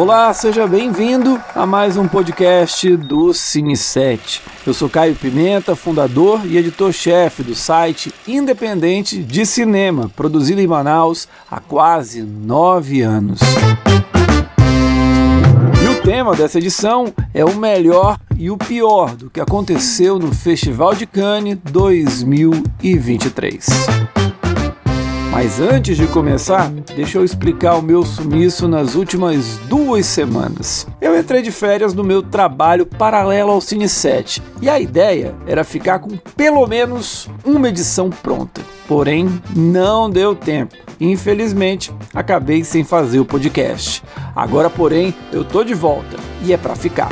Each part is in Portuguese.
Olá, seja bem-vindo a mais um podcast do Cine 7. Eu sou Caio Pimenta, fundador e editor-chefe do site independente de cinema, produzido em Manaus há quase nove anos. E o tema dessa edição é o melhor e o pior do que aconteceu no Festival de Cannes 2023. Mas antes de começar, deixa eu explicar o meu sumiço nas últimas duas semanas. Eu entrei de férias no meu trabalho paralelo ao Cine 7 e a ideia era ficar com pelo menos uma edição pronta. Porém, não deu tempo. Infelizmente, acabei sem fazer o podcast. Agora, porém, eu tô de volta e é para ficar.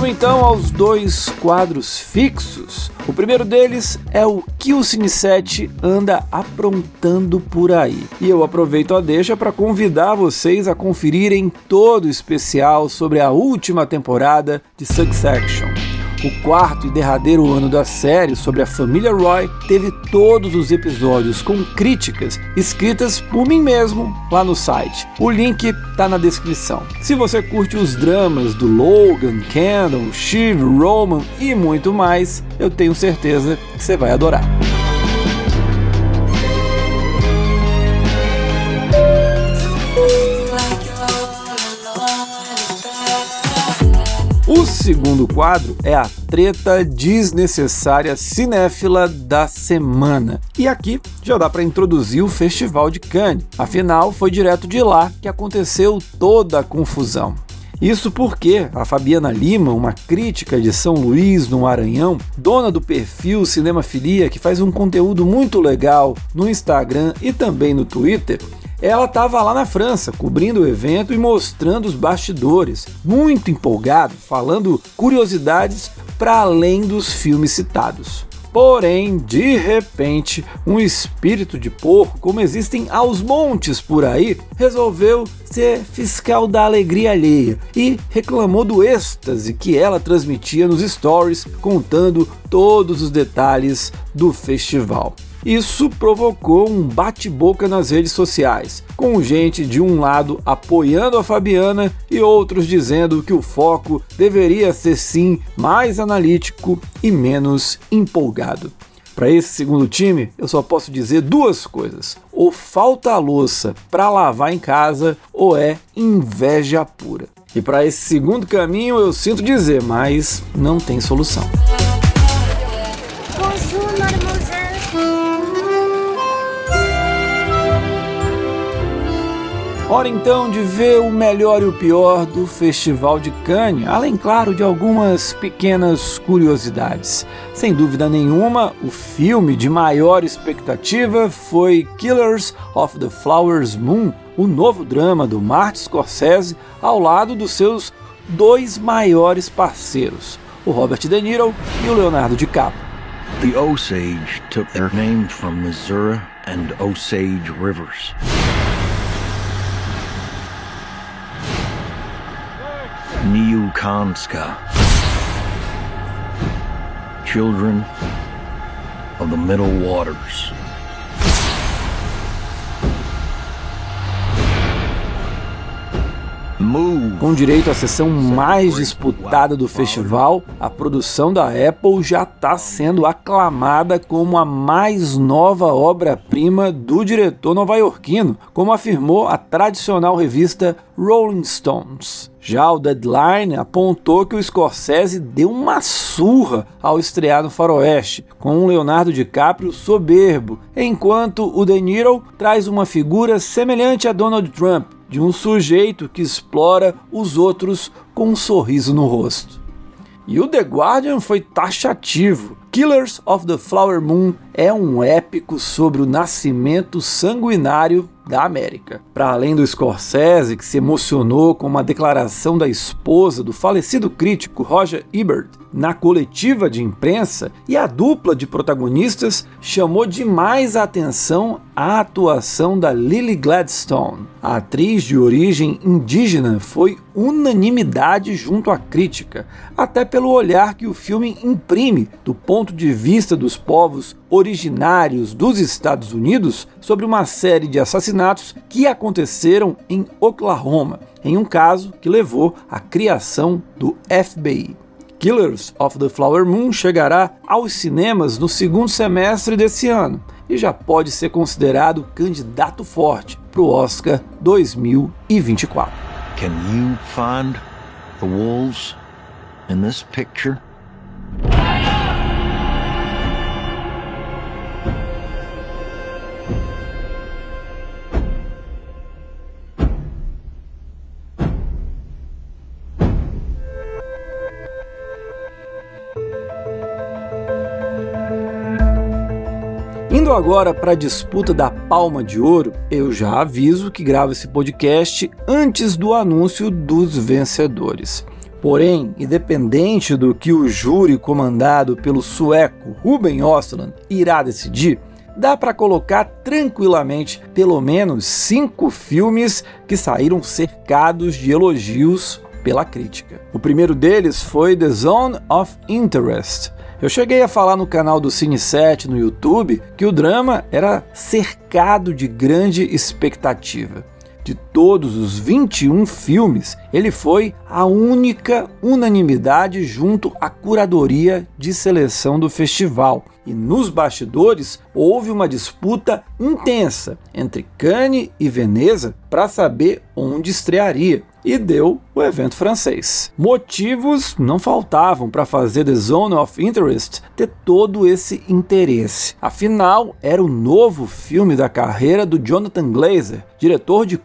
Vamos então aos dois quadros fixos. O primeiro deles é o que o Cine 7 anda aprontando por aí. E eu aproveito a deixa para convidar vocês a conferirem todo o especial sobre a última temporada de Succession. O quarto e derradeiro ano da série sobre a família Roy teve todos os episódios com críticas escritas por mim mesmo lá no site. O link tá na descrição. Se você curte os dramas do Logan, Kendall, Shiv, Roman e muito mais, eu tenho certeza que você vai adorar. O segundo quadro é a treta desnecessária cinéfila da semana. E aqui já dá para introduzir o Festival de Cannes. Afinal, foi direto de lá que aconteceu toda a confusão. Isso porque a Fabiana Lima, uma crítica de São Luís no Maranhão, dona do perfil Cinemafilia, que faz um conteúdo muito legal no Instagram e também no Twitter, ela estava lá na França, cobrindo o evento e mostrando os bastidores, muito empolgado, falando curiosidades para além dos filmes citados. Porém, de repente, um espírito de porco, como existem aos montes por aí, resolveu ser fiscal da alegria alheia e reclamou do êxtase que ela transmitia nos stories, contando todos os detalhes do festival. Isso provocou um bate-boca nas redes sociais, com gente de um lado apoiando a Fabiana e outros dizendo que o foco deveria ser sim mais analítico e menos empolgado. Para esse segundo time, eu só posso dizer duas coisas: ou falta louça para lavar em casa, ou é inveja pura. E para esse segundo caminho, eu sinto dizer, mas não tem solução. Hora então de ver o melhor e o pior do Festival de Cannes, além, claro, de algumas pequenas curiosidades. Sem dúvida nenhuma, o filme de maior expectativa foi Killers of the Flowers Moon, o novo drama do Martin Scorsese ao lado dos seus dois maiores parceiros, o Robert De Niro e o Leonardo DiCaprio. The Osage took their name from Missouri and Osage rivers. Niukanska. Children of the Middle Waters. Com direito à sessão mais disputada do festival, a produção da Apple já está sendo aclamada como a mais nova obra-prima do diretor nova-iorquino, como afirmou a tradicional revista Rolling Stones. Já o Deadline apontou que o Scorsese deu uma surra ao estrear no Faroeste, com um Leonardo DiCaprio soberbo, enquanto o De Niro traz uma figura semelhante a Donald Trump, de um sujeito que explora os outros com um sorriso no rosto. E o The Guardian foi taxativo. Killers of the Flower Moon é um épico sobre o nascimento sanguinário da América. Para além do Scorsese, que se emocionou com uma declaração da esposa do falecido crítico Roger Ebert na coletiva de imprensa, e a dupla de protagonistas chamou demais a atenção a atuação da Lily Gladstone. A atriz de origem indígena foi unanimidade junto à crítica, até pelo olhar que o filme imprime do ponto de vista dos povos originários dos Estados Unidos sobre uma série de assassinatos que aconteceram em Oklahoma, em um caso que levou à criação do FBI. Killers of the Flower Moon chegará aos cinemas no segundo semestre desse ano e já pode ser considerado candidato forte para o Oscar 2024. Can you find the wolves in this picture? Indo agora para a disputa da Palma de Ouro, eu já aviso que gravo esse podcast antes do anúncio dos vencedores. Porém, independente do que o júri comandado pelo sueco Ruben Östlund irá decidir, dá para colocar tranquilamente pelo menos cinco filmes que saíram cercados de elogios pela crítica. O primeiro deles foi The Zone of Interest, eu cheguei a falar no canal do Cine 7 no YouTube que o drama era cercado de grande expectativa. De todos os 21 filmes, ele foi a única unanimidade junto à curadoria de seleção do festival. E nos bastidores houve uma disputa intensa entre Cannes e Veneza para saber onde estrearia e deu o evento francês. Motivos não faltavam para fazer The Zone of Interest ter todo esse interesse. Afinal, era o novo filme da carreira do Jonathan Glazer, diretor de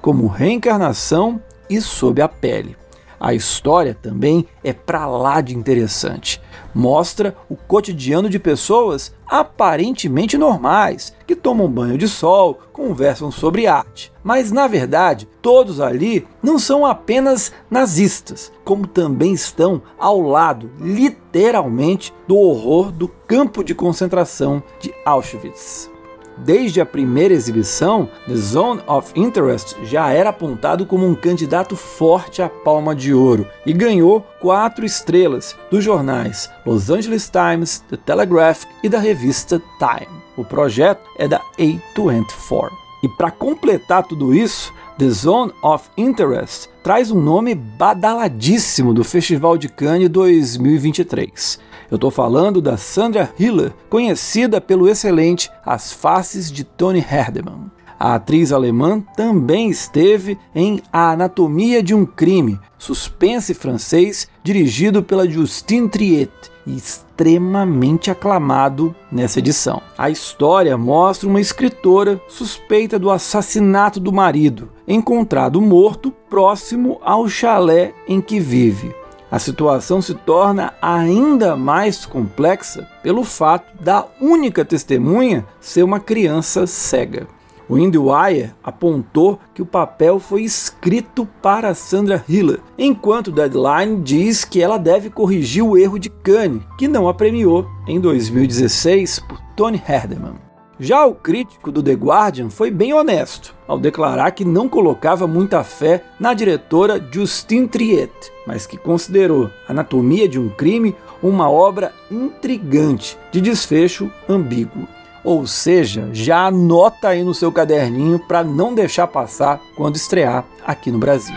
como Reencarnação e Sob a Pele. A história também é para lá de interessante. Mostra o cotidiano de pessoas aparentemente normais, que tomam banho de sol, conversam sobre arte. Mas na verdade, todos ali não são apenas nazistas, como também estão ao lado, literalmente, do horror do campo de concentração de Auschwitz. Desde a primeira exibição, The Zone of Interest já era apontado como um candidato forte à Palma de Ouro e ganhou quatro estrelas dos jornais Los Angeles Times, The Telegraph e da revista Time. O projeto é da A24. E para completar tudo isso, The Zone of Interest traz um nome badaladíssimo do Festival de Cannes 2023. Eu estou falando da Sandra Hiller, conhecida pelo excelente As Faces de Tony Herdeman. A atriz alemã também esteve em A Anatomia de um Crime, suspense francês dirigido pela Justine Triet extremamente aclamado nessa edição. A história mostra uma escritora suspeita do assassinato do marido, encontrado morto próximo ao chalé em que vive a situação se torna ainda mais complexa pelo fato da única testemunha ser uma criança cega. O IndieWire apontou que o papel foi escrito para Sandra Hiller, enquanto Deadline diz que ela deve corrigir o erro de Kanye, que não a premiou em 2016 por Tony Herdeman. Já o crítico do The Guardian foi bem honesto ao declarar que não colocava muita fé na diretora Justine Triet, mas que considerou Anatomia de um Crime uma obra intrigante de desfecho ambíguo. Ou seja, já anota aí no seu caderninho para não deixar passar quando estrear aqui no Brasil.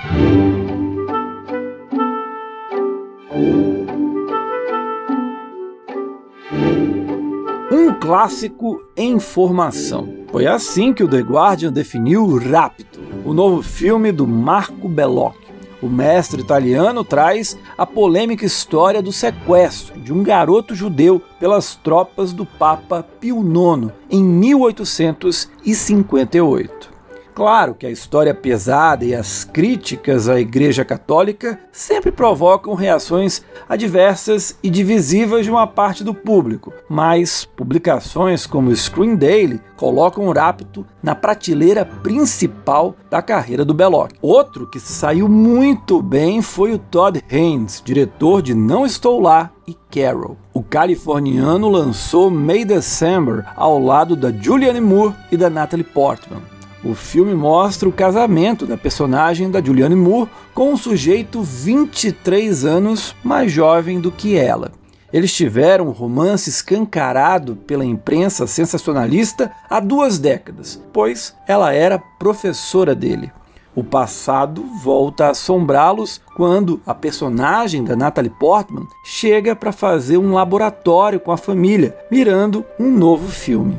Um clássico em formação. Foi assim que o The Guardian definiu Rapto, o novo filme do Marco Bellocchio. O mestre italiano traz a polêmica história do sequestro de um garoto judeu pelas tropas do Papa Pio IX em 1858. Claro que a história pesada e as críticas à Igreja Católica sempre provocam reações adversas e divisivas de uma parte do público, mas publicações como Screen Daily colocam o Rapto na prateleira principal da carreira do Belloc. Outro que saiu muito bem foi o Todd Haynes, diretor de Não Estou Lá e Carol. O californiano lançou May December ao lado da Julianne Moore e da Natalie Portman. O filme mostra o casamento da personagem da Julianne Moore com um sujeito 23 anos mais jovem do que ela. Eles tiveram um romance escancarado pela imprensa sensacionalista há duas décadas, pois ela era professora dele. O passado volta a assombrá-los quando a personagem da Natalie Portman chega para fazer um laboratório com a família, mirando um novo filme.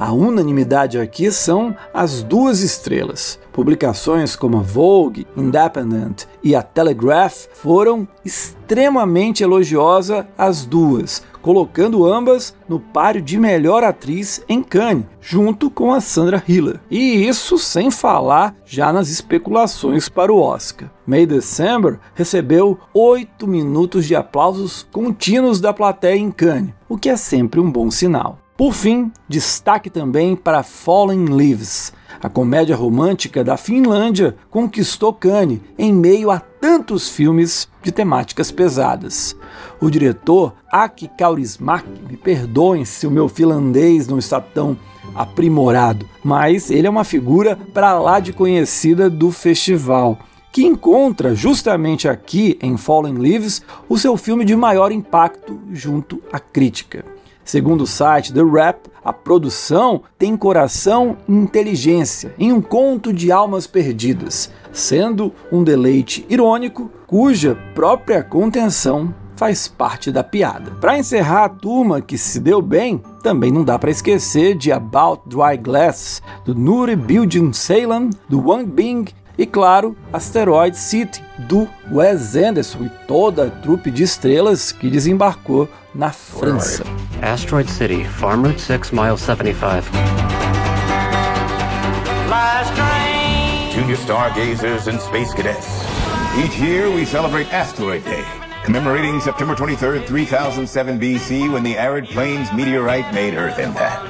A unanimidade aqui são as duas estrelas. Publicações como a Vogue, Independent e a Telegraph foram extremamente elogiosas as duas, colocando ambas no páreo de melhor atriz em Cannes, junto com a Sandra Hiller. E isso sem falar já nas especulações para o Oscar. May December recebeu 8 minutos de aplausos contínuos da plateia em Cannes, o que é sempre um bom sinal. Por fim, destaque também para Fallen Leaves. A comédia romântica da Finlândia conquistou Cannes em meio a tantos filmes de temáticas pesadas. O diretor Aki Kaurismäki, me perdoem se o meu finlandês não está tão aprimorado, mas ele é uma figura para lá de conhecida do festival que encontra justamente aqui em Fallen Leaves o seu filme de maior impacto junto à crítica. Segundo o site The Rap, a produção tem coração e inteligência em um conto de almas perdidas, sendo um deleite irônico cuja própria contenção faz parte da piada. Para encerrar a turma que se deu bem, também não dá para esquecer de About Dry Glass, do Nuri Bilge Ceylan, do Wang Bing e claro, Asteroid City, do Wes Anderson e toda a trupe de estrelas que desembarcou na França. Asteroid City, Farm Route 6, mile 75. Last train. Junior stargazers and space cadets. Each year we celebrate Asteroid Day, commemorating September 23rd, 3007 BC, when the arid plains meteorite made Earth impact.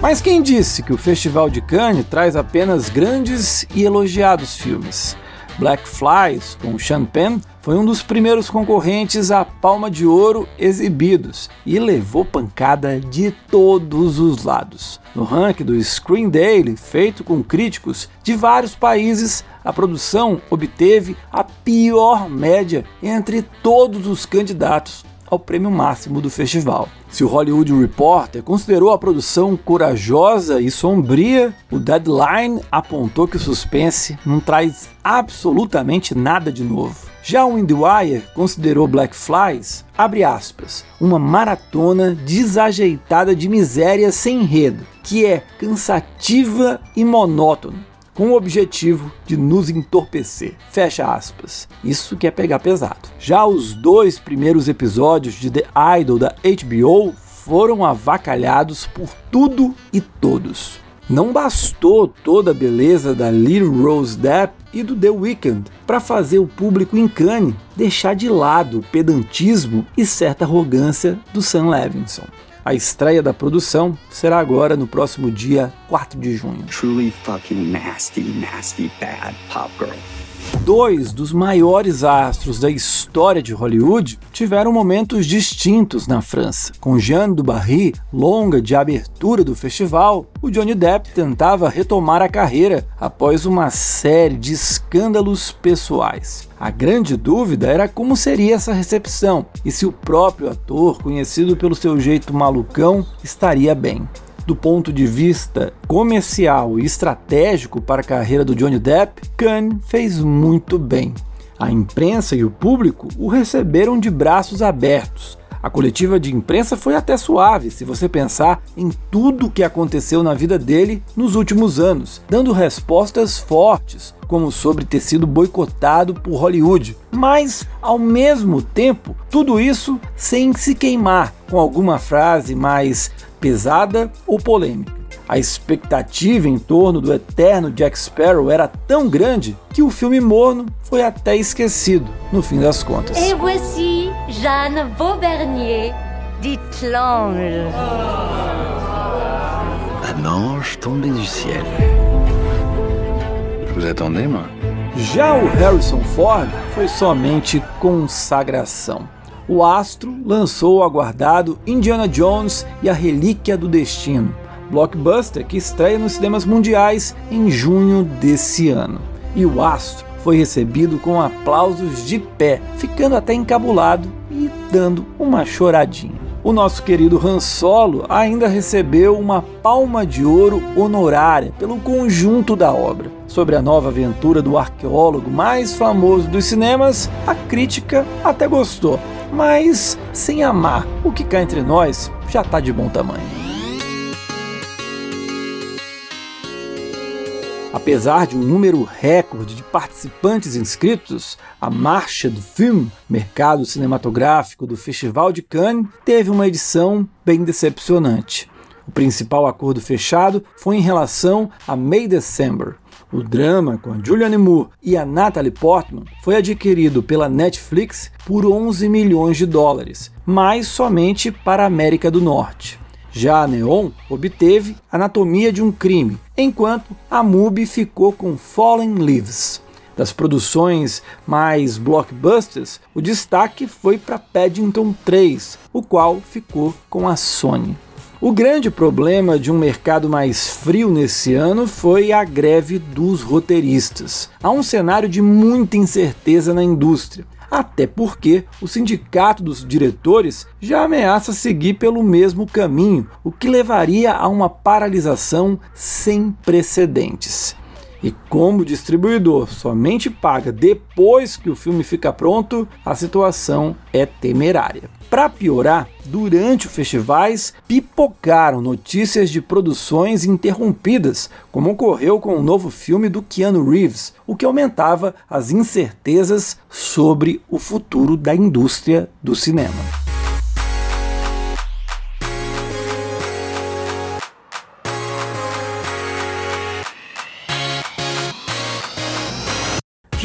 Mas quem disse que o Festival de Cannes traz apenas grandes e elogiados filmes? Black Flies, com Sean Penn, foi um dos primeiros concorrentes à Palma de Ouro exibidos e levou pancada de todos os lados. No ranking do Screen Daily, feito com críticos de vários países, a produção obteve a pior média entre todos os candidatos ao prêmio máximo do festival. Se o Hollywood Reporter considerou a produção corajosa e sombria, o Deadline apontou que o suspense não traz absolutamente nada de novo. Já o IndieWire considerou Black Flies, abre aspas, uma maratona desajeitada de miséria sem enredo, que é cansativa e monótona, com o objetivo de nos entorpecer. Fecha aspas. Isso que é pegar pesado. Já os dois primeiros episódios de The Idol da HBO foram avacalhados por tudo e todos. Não bastou toda a beleza da Little Rose Depp e do The Weeknd para fazer o público em Cannes deixar de lado o pedantismo e certa arrogância do Sam Levinson. A estreia da produção será agora no próximo dia 4 de junho. Truly fucking nasty, nasty, bad pop girl. Dois dos maiores astros da história de Hollywood tiveram momentos distintos na França. Com Jeanne du Barry, longa de abertura do festival, o Johnny Depp tentava retomar a carreira após uma série de escândalos pessoais. A grande dúvida era como seria essa recepção e se o próprio ator, conhecido pelo seu jeito malucão, estaria bem do ponto de vista comercial e estratégico para a carreira do Johnny Depp, Cannes fez muito bem. A imprensa e o público o receberam de braços abertos. A coletiva de imprensa foi até suave, se você pensar em tudo o que aconteceu na vida dele nos últimos anos, dando respostas fortes, como sobre ter sido boicotado por Hollywood. Mas, ao mesmo tempo, tudo isso sem se queimar com alguma frase mais pesada ou polêmica. A expectativa em torno do eterno Jack Sparrow era tão grande que o filme morno foi até esquecido, no fim das contas. Et voici Jeanne Vaubernier, dite l'ange. Un ange tombé du ciel. Je vous attendais, moi. Já o Harrison Ford foi somente consagração. O astro lançou o aguardado Indiana Jones e a Relíquia do Destino, blockbuster que estreia nos cinemas mundiais em junho desse ano. E o astro foi recebido com aplausos de pé, ficando até encabulado e dando uma choradinha. O nosso querido Han Solo ainda recebeu uma palma de ouro honorária pelo conjunto da obra. Sobre a nova aventura do arqueólogo mais famoso dos cinemas, a crítica até gostou, mas sem amar, o que cá entre nós já tá de bom tamanho. Apesar de um número recorde de participantes inscritos, a Marcha do Filme, mercado cinematográfico do Festival de Cannes, teve uma edição bem decepcionante. O principal acordo fechado foi em relação a May December. O drama com a Julianne Moore e a Natalie Portman foi adquirido pela Netflix por 11 milhões de dólares, mas somente para a América do Norte. Já a Neon obteve Anatomia de um Crime, enquanto a MUBI ficou com Fallen Leaves. Das produções mais blockbusters, o destaque foi para Paddington 3, o qual ficou com a Sony. O grande problema de um mercado mais frio nesse ano foi a greve dos roteiristas. Há um cenário de muita incerteza na indústria até porque o sindicato dos diretores já ameaça seguir pelo mesmo caminho, o que levaria a uma paralisação sem precedentes. E como o distribuidor somente paga depois que o filme fica pronto, a situação é temerária. Para piorar, durante os festivais pipocaram notícias de produções interrompidas, como ocorreu com o novo filme do Keanu Reeves, o que aumentava as incertezas sobre o futuro da indústria do cinema.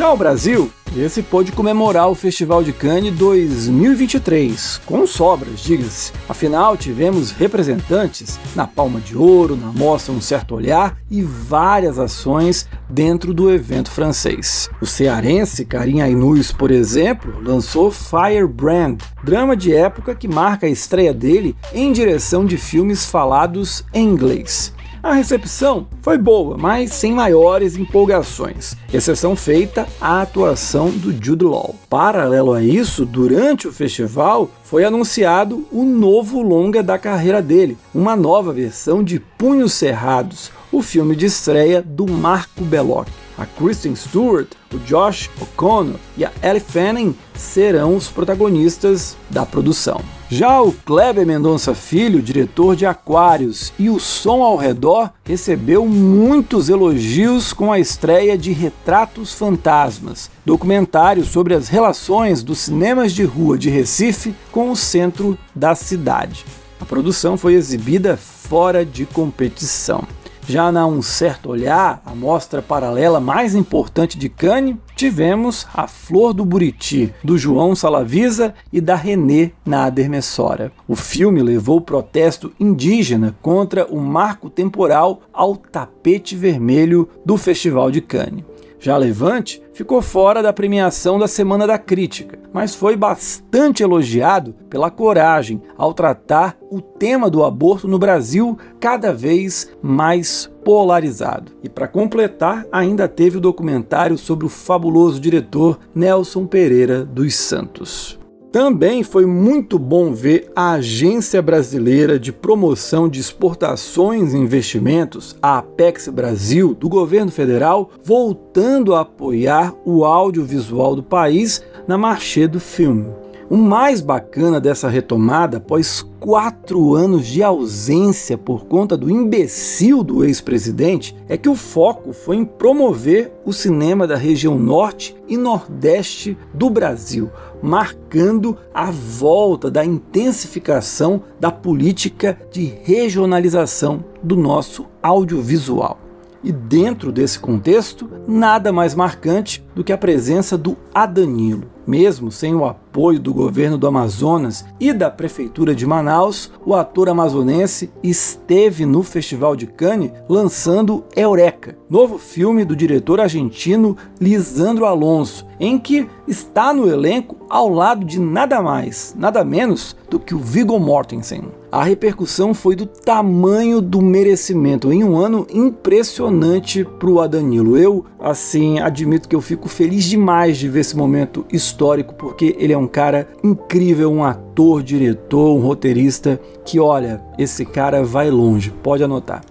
O Brasil, esse pôde comemorar o Festival de Cannes 2023, com sobras, diga-se. Afinal, tivemos representantes na Palma de Ouro, na Mostra Um Certo Olhar e várias ações dentro do evento francês. O cearense Karim Ainus, por exemplo, lançou Firebrand, drama de época que marca a estreia dele em direção de filmes falados em inglês. A recepção foi boa, mas sem maiores empolgações, exceção feita à atuação do Jude Law. Paralelo a isso, durante o festival foi anunciado o novo longa da carreira dele, uma nova versão de Punhos Cerrados, o filme de estreia do Marco Belloc. A Kristen Stewart, o Josh O'Connor e a Ellie Fanning serão os protagonistas da produção. Já o Kleber Mendonça Filho, diretor de Aquários e O Som ao Redor, recebeu muitos elogios com a estreia de Retratos Fantasmas, documentário sobre as relações dos cinemas de rua de Recife com o centro da cidade. A produção foi exibida fora de competição. Já na Um Certo Olhar, a mostra paralela mais importante de Cannes, tivemos A Flor do Buriti, do João Salavisa e da René Nader Messora. O filme levou o protesto indígena contra o marco temporal ao tapete vermelho do Festival de Cannes. Já Levante ficou fora da premiação da Semana da Crítica, mas foi bastante elogiado pela coragem ao tratar o tema do aborto no Brasil cada vez mais polarizado. E para completar, ainda teve o documentário sobre o fabuloso diretor Nelson Pereira dos Santos. Também foi muito bom ver a Agência Brasileira de Promoção de Exportações e Investimentos, a Apex Brasil, do governo federal, voltando a apoiar o audiovisual do país na marché do filme. O mais bacana dessa retomada, após quatro anos de ausência por conta do imbecil do ex-presidente, é que o foco foi em promover o cinema da região norte e nordeste do Brasil, marcando a volta da intensificação da política de regionalização do nosso audiovisual. E dentro desse contexto, nada mais marcante do que a presença do Adanilo. Mesmo sem o apoio do governo do Amazonas e da prefeitura de Manaus, o ator amazonense esteve no Festival de Cannes lançando Eureka, novo filme do diretor argentino Lisandro Alonso, em que está no elenco ao lado de nada mais, nada menos do que o Viggo Mortensen. A repercussão foi do tamanho do merecimento em um ano impressionante para o Adanilo. Eu, assim, admito que eu fico feliz demais de ver esse momento histórico, porque ele é um cara incrível, um ator, diretor, um roteirista que, olha, esse cara vai longe, pode anotar.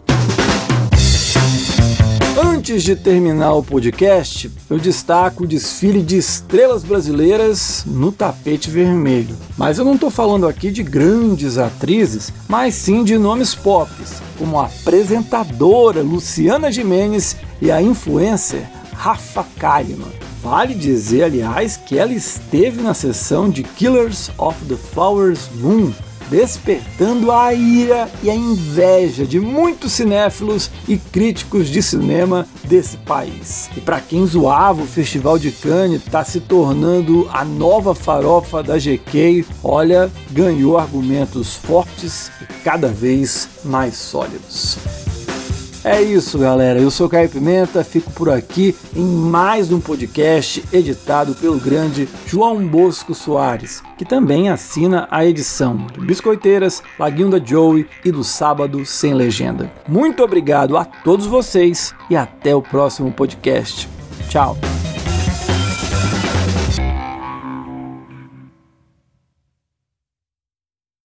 Antes de terminar o podcast, eu destaco o desfile de estrelas brasileiras no tapete vermelho. Mas eu não estou falando aqui de grandes atrizes, mas sim de nomes pop, como a apresentadora Luciana Jimenez e a influencer Rafa Kalimann. Vale dizer, aliás, que ela esteve na sessão de Killers of the Flowers Moon, despertando a ira e a inveja de muitos cinéfilos e críticos de cinema desse país. E para quem zoava o Festival de Cannes, está se tornando a nova farofa da GK. Olha, ganhou argumentos fortes e cada vez mais sólidos. É isso, galera. Eu sou Caio Pimenta, fico por aqui em mais um podcast editado pelo grande João Bosco Soares, que também assina a edição do Biscoiteiras, Laguinho da Joey e do Sábado Sem Legenda. Muito obrigado a todos vocês e até o próximo podcast. Tchau.